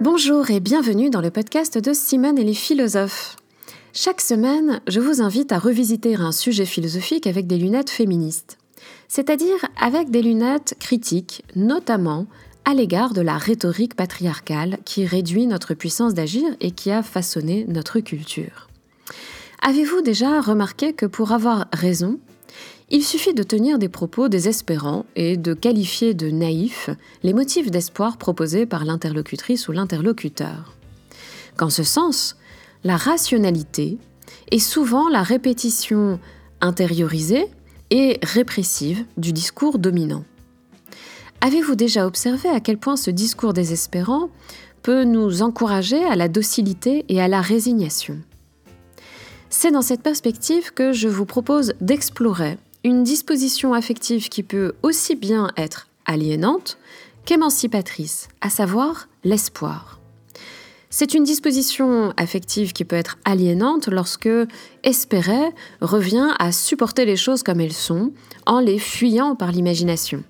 Bonjour et bienvenue dans le podcast de Simone et les philosophes. Chaque semaine, je vous invite à revisiter un sujet philosophique avec des lunettes féministes, c'est-à-dire avec des lunettes critiques, notamment à l'égard de la rhétorique patriarcale qui réduit notre puissance d'agir et qui a façonné notre culture. Avez-vous déjà remarqué que pour avoir raison, il suffit de tenir des propos désespérants et de qualifier de naïfs les motifs d'espoir proposés par l'interlocutrice ou l'interlocuteur? Qu'en ce sens, la rationalité est souvent la répétition intériorisée et répressive du discours dominant. Avez-vous déjà observé à quel point ce discours désespérant peut nous encourager à la docilité et à la résignation? C'est dans cette perspective que je vous propose d'explorer une disposition affective qui peut aussi bien être aliénante qu'émancipatrice, à savoir l'espoir. C'est une disposition affective qui peut être aliénante lorsque espérer revient à supporter les choses comme elles sont en les fuyant par l'imagination.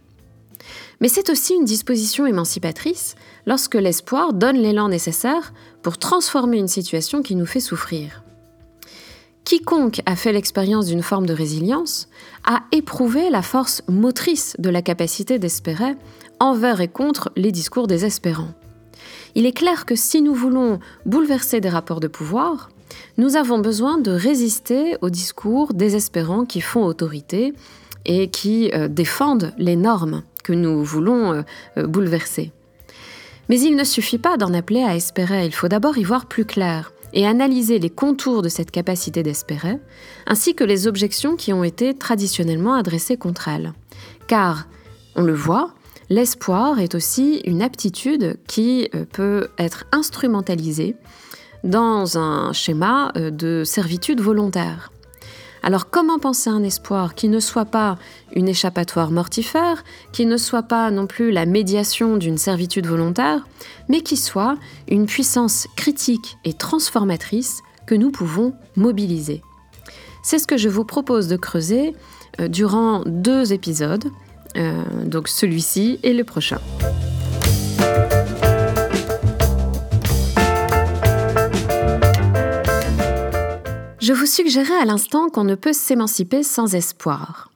Mais c'est aussi une disposition émancipatrice lorsque l'espoir donne l'élan nécessaire pour transformer une situation qui nous fait souffrir. Quiconque a fait l'expérience d'une forme de résilience a éprouvé la force motrice de la capacité d'espérer envers et contre les discours désespérants. Il est clair que si nous voulons bouleverser des rapports de pouvoir, nous avons besoin de résister aux discours désespérants qui font autorité et qui euh, défendent les normes que nous voulons euh, euh, bouleverser. Mais il ne suffit pas d'en appeler à espérer, il faut d'abord y voir plus clair et analyser les contours de cette capacité d'espérer, ainsi que les objections qui ont été traditionnellement adressées contre elle. Car, on le voit, l'espoir est aussi une aptitude qui euh, peut être instrumentalisée dans un schéma euh, de servitude volontaire. Alors comment penser un espoir qui ne soit pas une échappatoire mortifère, qui ne soit pas non plus la médiation d'une servitude volontaire, mais qui soit une puissance critique et transformatrice que nous pouvons mobiliser? C'est ce que je vous propose de creuser euh, durant deux épisodes, euh, donc celui-ci et le prochain. Je vous suggérais à l'instant qu'on ne peut s'émanciper sans espoir,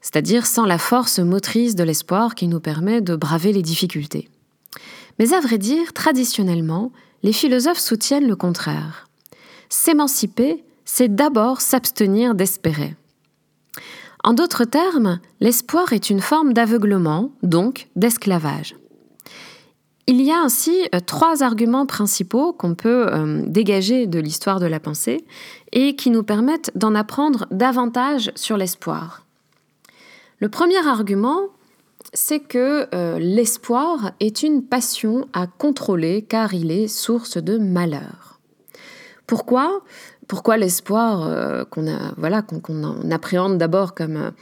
c'est-à-dire sans la force motrice de l'espoir qui nous permet de braver les difficultés. Mais à vrai dire, traditionnellement, les philosophes soutiennent le contraire. S'émanciper, c'est d'abord s'abstenir d'espérer. En d'autres termes, l'espoir est une forme d'aveuglement, donc d'esclavage. Il y a ainsi euh, trois arguments principaux qu'on peut euh, dégager de l'histoire de la pensée et qui nous permettent d'en apprendre davantage sur l'espoir. Le premier argument, c'est que euh, l'espoir est une passion à contrôler car il est source de malheur. Pourquoi? Pourquoi l'espoir qu'on voilà appréhende d'abord comme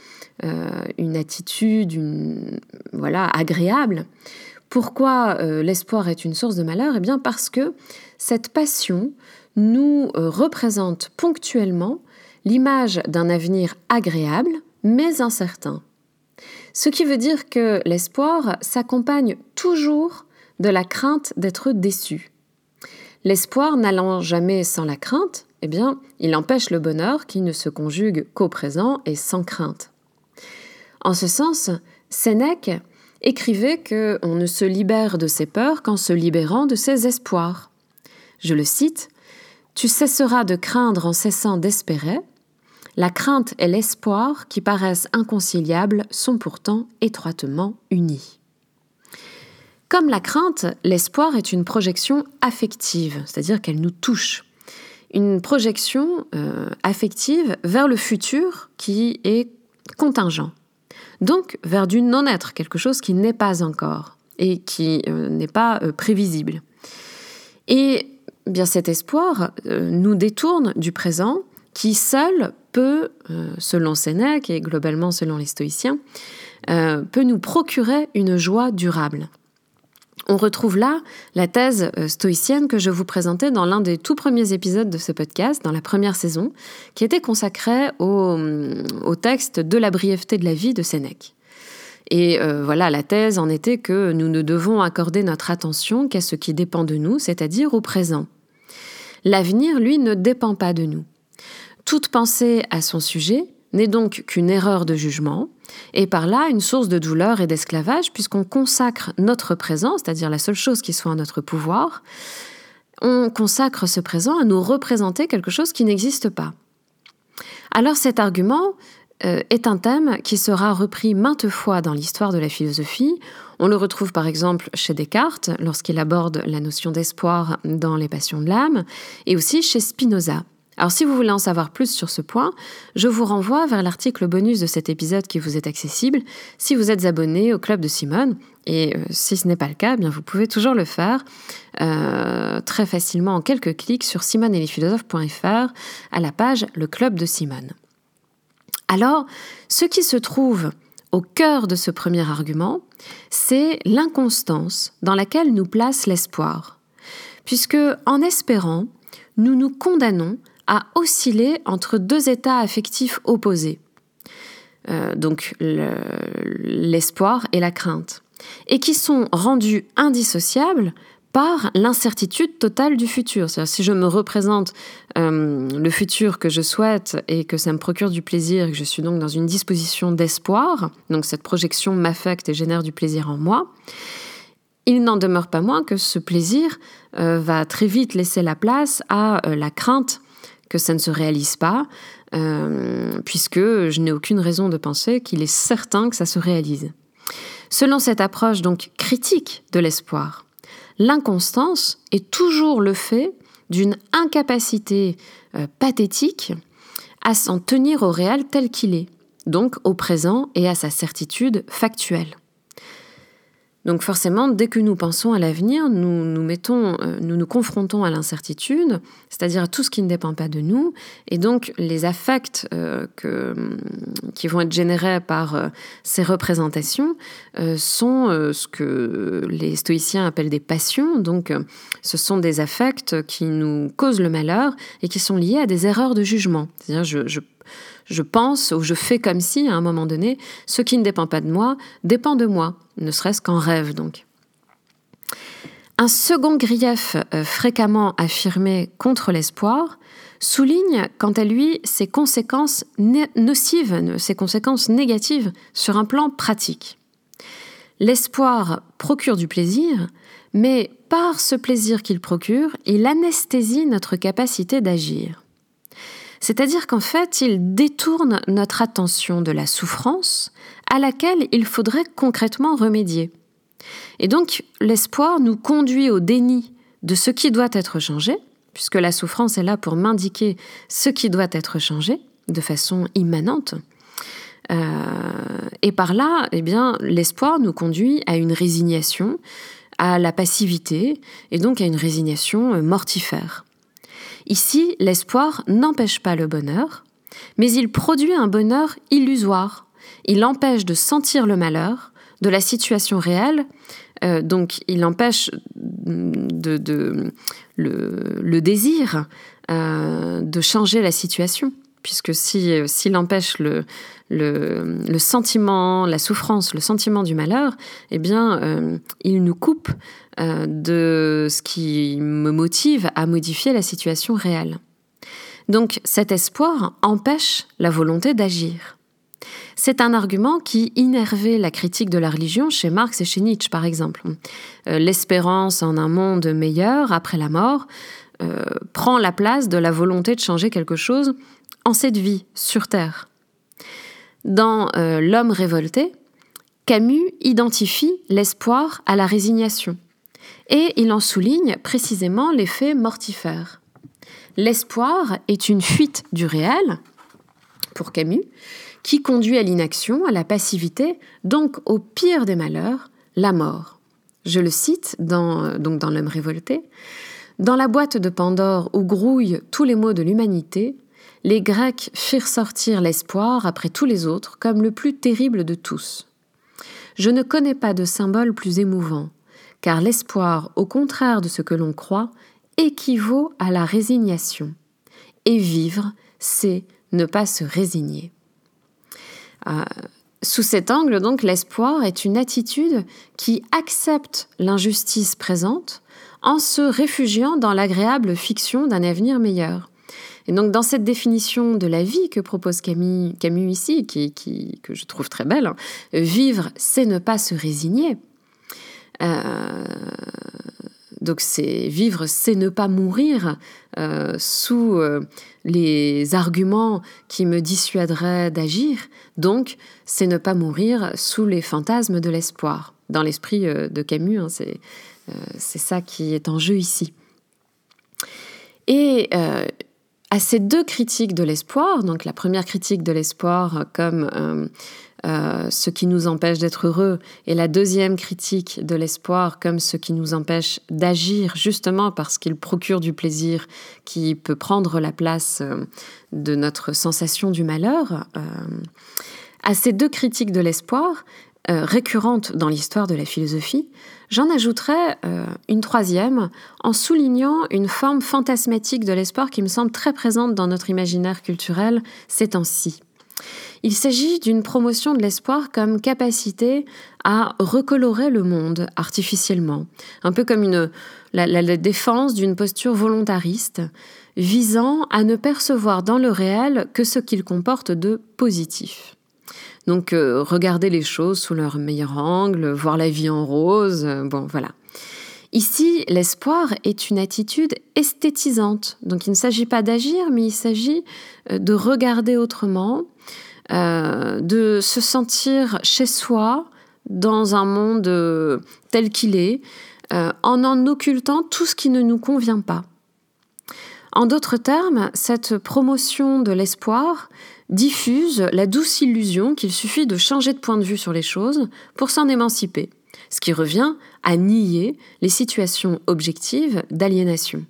une attitude voilà agréable? Pourquoi euh, l'espoir est une source de malheur? Eh bien parce que cette passion nous euh, représente ponctuellement l'image d'un avenir agréable mais incertain. Ce qui veut dire que l'espoir s'accompagne toujours de la crainte d'être déçu. L'espoir n'allant jamais sans la crainte, eh bien, il empêche le bonheur qui ne se conjugue qu'au présent et sans crainte. En ce sens, Sénèque écrivait qu'on ne se libère de ses peurs qu'en se libérant de ses espoirs. Je le cite Tu cesseras de craindre en cessant d'espérer. La crainte et l'espoir, qui paraissent inconciliables, sont pourtant étroitement unis. Comme la crainte, l'espoir est une projection affective, c'est-à-dire qu'elle nous touche. Une projection euh, affective vers le futur qui est contingent donc vers du non-être, quelque chose qui n'est pas encore et qui euh, n'est pas euh, prévisible. Et bien cet espoir euh, nous détourne du présent qui seul peut, selon Sénèque et globalement selon les stoïciens, peut nous procurer une joie durable. On retrouve là la thèse euh, stoïcienne que je vous présentais dans l'un des tout premiers épisodes de ce podcast, dans la première saison, qui était consacrée au, texte de la brièveté de la vie de Sénèque. Et euh, voilà, la thèse en était que nous ne devons accorder notre attention qu'à ce qui dépend de nous, c'est-à-dire au présent. L'avenir, lui, ne dépend pas de nous. Toute pensée à son sujet n'est donc qu'une erreur de jugement, et par là une source de douleur et d'esclavage, puisqu'on consacre notre présent, c'est-à-dire la seule chose qui soit en notre pouvoir, on consacre ce présent à nous représenter quelque chose qui n'existe pas. Alors cet argument euh, est un thème qui sera repris maintes fois dans l'histoire de la philosophie. On le retrouve par exemple chez Descartes, lorsqu'il aborde la notion d'espoir dans les passions de l'âme, et aussi chez Spinoza. Alors si vous voulez en savoir plus sur ce point, je vous renvoie vers l'article bonus de cet épisode qui vous est accessible si vous êtes abonné au club de Simone. Et euh, si ce n'est pas le cas, eh bien vous pouvez toujours le faire euh, très facilement en quelques clics sur simoneetlesphilosophes.fr à la page Le club de Simone. Alors, ce qui se trouve au cœur de ce premier argument, c'est l'inconstance dans laquelle nous place l'espoir. Puisque, en espérant, nous nous condamnons à osciller entre deux états affectifs opposés. Euh, donc l'espoir et la crainte, et qui sont rendus indissociables par l'incertitude totale du futur. C'est-à-dire si je me représente euh, le futur que je souhaite et que ça me procure du plaisir et que je suis donc dans une disposition d'espoir, donc cette projection m'affecte et génère du plaisir en moi, il n'en demeure pas moins que ce plaisir euh, va très vite laisser la place à euh, la crainte que ça ne se réalise pas, puisque je n'ai aucune raison de penser qu'il est certain que ça se réalise. Selon cette approche donc critique de l'espoir, l'inconstance est toujours le fait d'une incapacité euh, pathétique à s'en tenir au réel tel qu'il est, donc au présent et à sa certitude factuelle. Donc forcément, dès que nous pensons à l'avenir, nous nous mettons, euh, nous nous confrontons à l'incertitude, c'est-à-dire à tout ce qui ne dépend pas de nous, et donc les affects euh, que, qui vont être générés par euh, ces représentations sont ce que les stoïciens appellent des passions. Donc, ce sont des affects qui nous causent le malheur et qui sont liés à des erreurs de jugement. C'est-à-dire, je, je je pense ou je fais comme si, à un moment donné, ce qui ne dépend pas de moi dépend de moi, ne serait-ce qu'en rêve donc. Un second grief euh, fréquemment affirmé contre l'espoir souligne quant à lui ses conséquences nocives, ses conséquences négatives sur un plan pratique. L'espoir procure du plaisir, mais par ce plaisir qu'il procure, il anesthésie notre capacité d'agir. C'est-à-dire qu'en fait, il détourne notre attention de la souffrance à laquelle il faudrait concrètement remédier. Et donc, l'espoir nous conduit au déni de ce qui doit être changé, puisque la souffrance est là pour m'indiquer ce qui doit être changé de façon immanente. Euh, et par là, eh bien, l'espoir nous conduit à une résignation, à la passivité, et donc à une résignation mortifère. Ici, l'espoir n'empêche pas le bonheur, mais il produit un bonheur illusoire. Il empêche de sentir le malheur de la situation réelle, euh, donc il empêche le, désir euh, de changer la situation puisque s'il empêche le, le, sentiment, la souffrance, le sentiment du malheur, eh bien, euh, il nous coupe euh, de ce qui me motive à modifier la situation réelle. Donc cet espoir empêche la volonté d'agir. C'est un argument qui innervait la critique de la religion chez Marx et chez Nietzsche, par exemple. Euh, l'espérance en un monde meilleur après la mort prend la place de la volonté de changer quelque chose en cette vie sur Terre. Dans euh, L'homme révolté, Camus identifie l'espoir à la résignation et il en souligne précisément l'effet mortifère. L'espoir est une fuite du réel, pour Camus, qui conduit à l'inaction, à la passivité, donc au pire des malheurs, la mort. Je le cite dans, donc dans L'homme révolté. Dans la boîte de Pandore où grouillent tous les maux de l'humanité, les Grecs firent sortir l'espoir après tous les autres comme le plus terrible de tous. Je ne connais pas de symbole plus émouvant, car l'espoir, au contraire de ce que l'on croit, équivaut à la résignation. Et vivre, c'est ne pas se résigner. Euh, sous cet angle, donc, l'espoir est une attitude qui accepte l'injustice présente en se réfugiant dans l'agréable fiction d'un avenir meilleur. Et donc, dans cette définition de la vie que propose Camus, ici, qui, que je trouve très belle, hein, vivre, c'est ne pas se résigner. Euh, donc c'est vivre, c'est ne pas mourir euh, sous euh, les arguments qui me dissuaderaient d'agir. Donc c'est ne pas mourir sous les fantasmes de l'espoir. Dans l'esprit de Camus, hein, c'est ça qui est en jeu ici. Et à ces deux critiques de l'espoir, donc la première critique de l'espoir comme euh, euh, ce qui nous empêche d'être heureux, et la deuxième critique de l'espoir comme ce qui nous empêche d'agir justement parce qu'il procure du plaisir qui peut prendre la place euh, de notre sensation du malheur. à ces deux critiques de l'espoir, récurrentes dans l'histoire de la philosophie, J'en ajouterai euh, une troisième en soulignant une forme fantasmatique de l'espoir qui me semble très présente dans notre imaginaire culturel ces temps-ci. Il s'agit d'une promotion de l'espoir comme capacité à recolorer le monde artificiellement, un peu comme une, la défense d'une posture volontariste visant à ne percevoir dans le réel que ce qu'il comporte de positif. Donc euh, regarder les choses sous leur meilleur angle, voir la vie en rose, euh, bon voilà. Ici, l'espoir est une attitude esthétisante. Donc il ne s'agit pas d'agir, mais il s'agit euh, de regarder autrement, de se sentir chez soi dans un monde tel qu'il est, en en occultant tout ce qui ne nous convient pas. En d'autres termes, cette promotion de l'espoir diffuse la douce illusion qu'il suffit de changer de point de vue sur les choses pour s'en émanciper, ce qui revient à nier les situations objectives d'aliénation.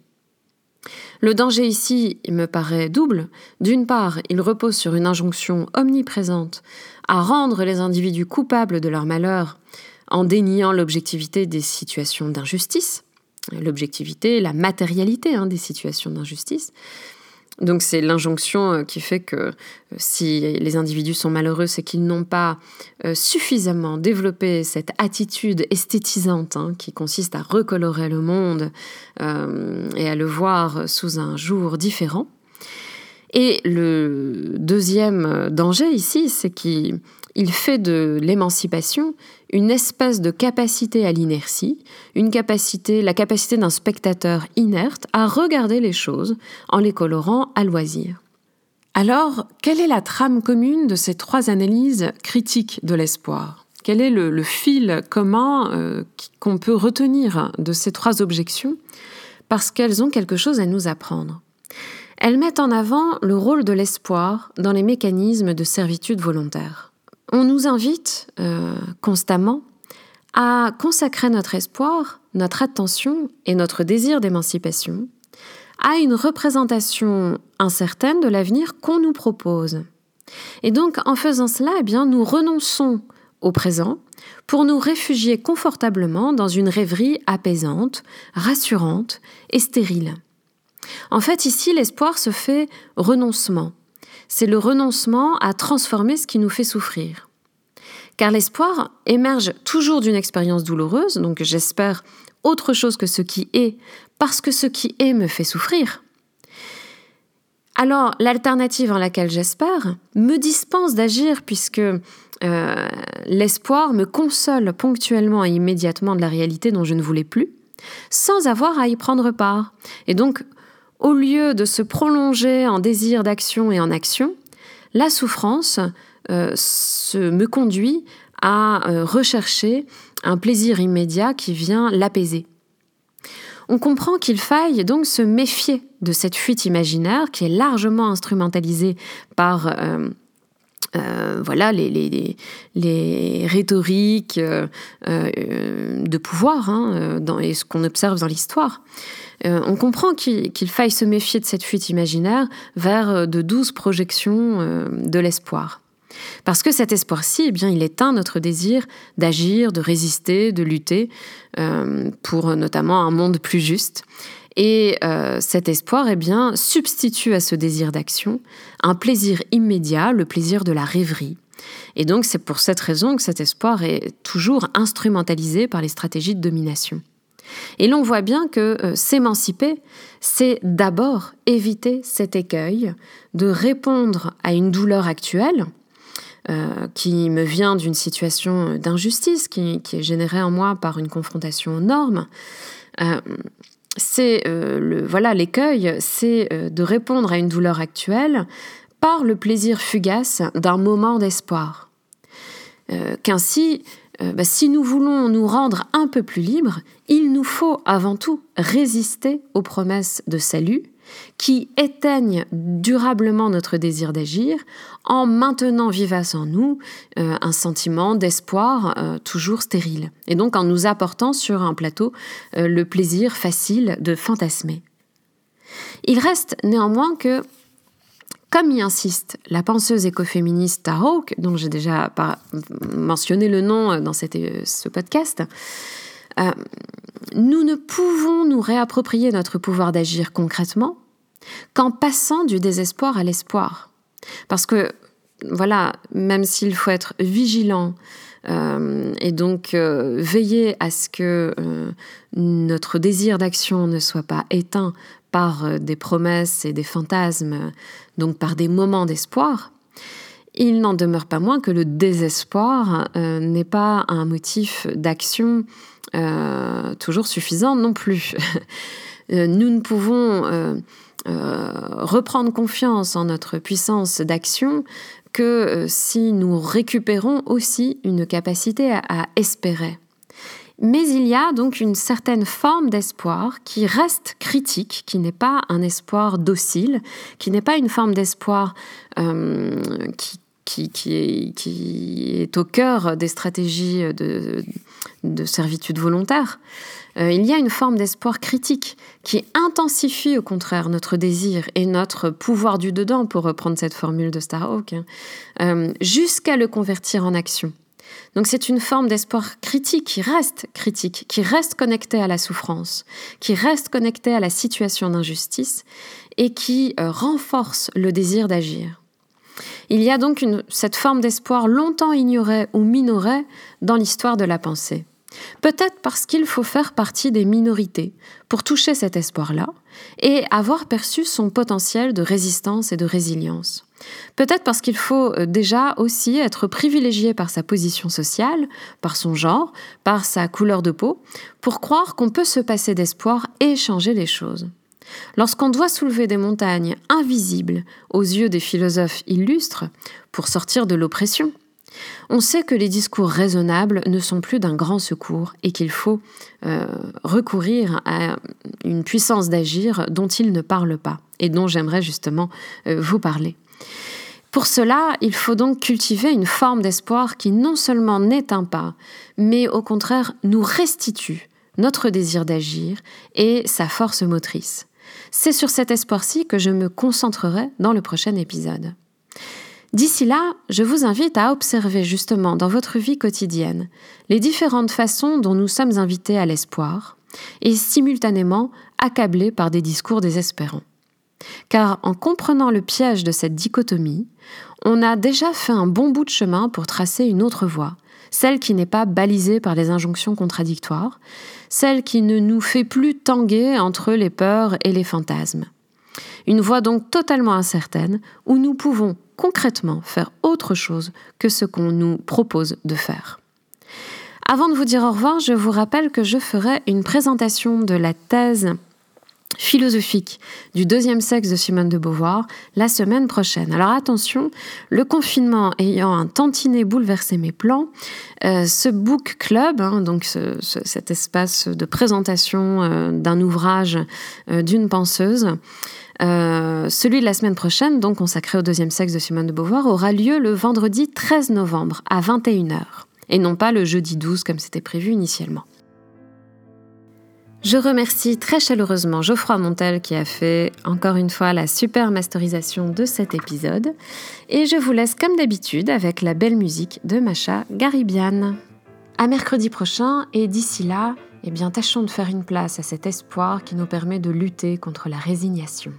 Le danger ici me paraît double. D'une part, il repose sur une injonction omniprésente à rendre les individus coupables de leur malheur en déniant l'objectivité des situations d'injustice, l'objectivité, la matérialité hein, des situations d'injustice. Donc c'est l'injonction euh, qui fait que euh, si les individus sont malheureux, c'est qu'ils n'ont pas euh, suffisamment développé cette attitude esthétisante hein, qui consiste à recolorer le monde et à le voir sous un jour différent. Et le deuxième danger ici, c'est qu'il fait de l'émancipation une espèce de capacité à l'inertie, une capacité, la capacité d'un spectateur inerte à regarder les choses en les colorant à loisir. Alors, quelle est la trame commune de ces trois analyses critiques de l'espoir? Quel est le, fil commun euh, qu'on peut retenir de ces trois objections? Parce qu'elles ont quelque chose à nous apprendre. Elles mettent en avant le rôle de l'espoir dans les mécanismes de servitude volontaire. On nous invite euh, constamment à consacrer notre espoir, notre attention et notre désir d'émancipation à une représentation incertaine de l'avenir qu'on nous propose. Et donc, en faisant cela, eh nous renonçons au présent pour nous réfugier confortablement dans une rêverie apaisante, rassurante et stérile. En fait, ici, l'espoir se fait renoncement, c'est le renoncement à transformer ce qui nous fait souffrir. Car l'espoir émerge toujours d'une expérience douloureuse, donc j'espère autre chose que ce qui est, parce que ce qui est me fait souffrir. Alors l'alternative en laquelle j'espère me dispense d'agir puisque euh, l'espoir me console ponctuellement et immédiatement de la réalité dont je ne voulais plus, sans avoir à y prendre part. Et donc au lieu de se prolonger en désir d'action et en action, la souffrance euh, me conduit à euh, rechercher un plaisir immédiat qui vient l'apaiser. On comprend qu'il faille donc se méfier de cette fuite imaginaire qui est largement instrumentalisée par euh, voilà les, les, rhétoriques de pouvoir hein, dans, et ce qu'on observe dans l'histoire. Euh, on comprend qu'il faille se méfier de cette fuite imaginaire vers euh, de douces projections euh, de l'espoir. Parce que cet espoir-ci, eh bien, il éteint notre désir d'agir, de résister, de lutter euh, pour notamment un monde plus juste. Et euh, cet espoir, eh bien, substitue à ce désir d'action un plaisir immédiat, le plaisir de la rêverie. Et donc, c'est pour cette raison que cet espoir est toujours instrumentalisé par les stratégies de domination. Et l'on voit bien que euh, s'émanciper, c'est d'abord éviter cet écueil de répondre à une douleur actuelle, euh, qui me vient d'une situation d'injustice qui, est générée en moi par une confrontation aux normes. C'est le voilà l'écueil, c'est de répondre à une douleur actuelle par le plaisir fugace d'un moment d'espoir. Qu'ainsi, euh, bah, si nous voulons nous rendre un peu plus libres, il nous faut avant tout résister aux promesses de salut qui éteignent durablement notre désir d'agir en maintenant vivace en nous euh, un sentiment d'espoir euh, toujours stérile et donc en nous apportant sur un plateau le plaisir facile de fantasmer. Il reste néanmoins que comme y insiste la penseuse écoféministe Hawke, dont j'ai déjà mentionné le nom euh, dans euh, ce podcast, euh, nous ne pouvons nous réapproprier notre pouvoir d'agir concrètement qu'en passant du désespoir à l'espoir. Parce que, voilà, même s'il faut être vigilant et donc veiller à ce que notre désir d'action ne soit pas éteint par euh, des promesses et des fantasmes, donc par des moments d'espoir, il n'en demeure pas moins que le désespoir euh, n'est pas un motif d'action euh, toujours suffisant non plus. nous ne pouvons reprendre confiance en notre puissance d'action que si nous récupérons aussi une capacité à espérer. Mais il y a donc une certaine forme d'espoir qui reste critique, qui n'est pas un espoir docile, qui n'est pas une forme d'espoir euh, qui, est, au cœur des stratégies de, servitude volontaire. Euh, il y a une forme d'espoir critique qui intensifie au contraire notre désir et notre pouvoir du dedans, pour reprendre cette formule de Starhawk, hein, euh, jusqu'à le convertir en action. Donc c'est une forme d'espoir critique qui reste critique, qui reste connectée à la souffrance, qui reste connectée à la situation d'injustice et qui euh, renforce le désir d'agir. Il y a donc cette forme d'espoir longtemps ignorée ou minorée dans l'histoire de la pensée. Peut-être parce qu'il faut faire partie des minorités pour toucher cet espoir-là et avoir perçu son potentiel de résistance et de résilience. Peut-être parce qu'il faut euh, déjà aussi être privilégié par sa position sociale, par son genre, par sa couleur de peau, pour croire qu'on peut se passer d'espoir et changer les choses. Lorsqu'on doit soulever des montagnes invisibles aux yeux des philosophes illustres pour sortir de l'oppression, on sait que les discours raisonnables ne sont plus d'un grand secours et qu'il faut euh, recourir à une puissance d'agir dont ils ne parlent pas et dont j'aimerais justement euh, vous parler. Pour cela, il faut donc cultiver une forme d'espoir qui non seulement n'éteint pas, mais au contraire nous restitue notre désir d'agir et sa force motrice. C'est sur cet espoir-ci que je me concentrerai dans le prochain épisode. D'ici là, je vous invite à observer justement dans votre vie quotidienne les différentes façons dont nous sommes invités à l'espoir et simultanément accablés par des discours désespérants. Car en comprenant le piège de cette dichotomie, on a déjà fait un bon bout de chemin pour tracer une autre voie, celle qui n'est pas balisée par les injonctions contradictoires, celle qui ne nous fait plus tanguer entre les peurs et les fantasmes. Une voie donc totalement incertaine où nous pouvons concrètement faire autre chose que ce qu'on nous propose de faire. Avant de vous dire au revoir, je vous rappelle que je ferai une présentation de la thèse philosophique du deuxième sexe de Simone de Beauvoir la semaine prochaine. Alors attention, le confinement ayant un tantinet bouleversé mes plans, euh, ce book club, hein, donc cet espace de présentation euh, d'un ouvrage euh, d'une penseuse, celui de la semaine prochaine, donc consacré au deuxième sexe de Simone de Beauvoir, aura lieu le vendredi 13 novembre à 21h, et non pas le jeudi 12 comme c'était prévu initialement. Je remercie très chaleureusement Geoffroy Montel qui a fait encore une fois la super masterisation de cet épisode. Et je vous laisse comme d'habitude avec la belle musique de Macha Garibian. À mercredi prochain et d'ici là, eh bien tâchons de faire une place à cet espoir qui nous permet de lutter contre la résignation.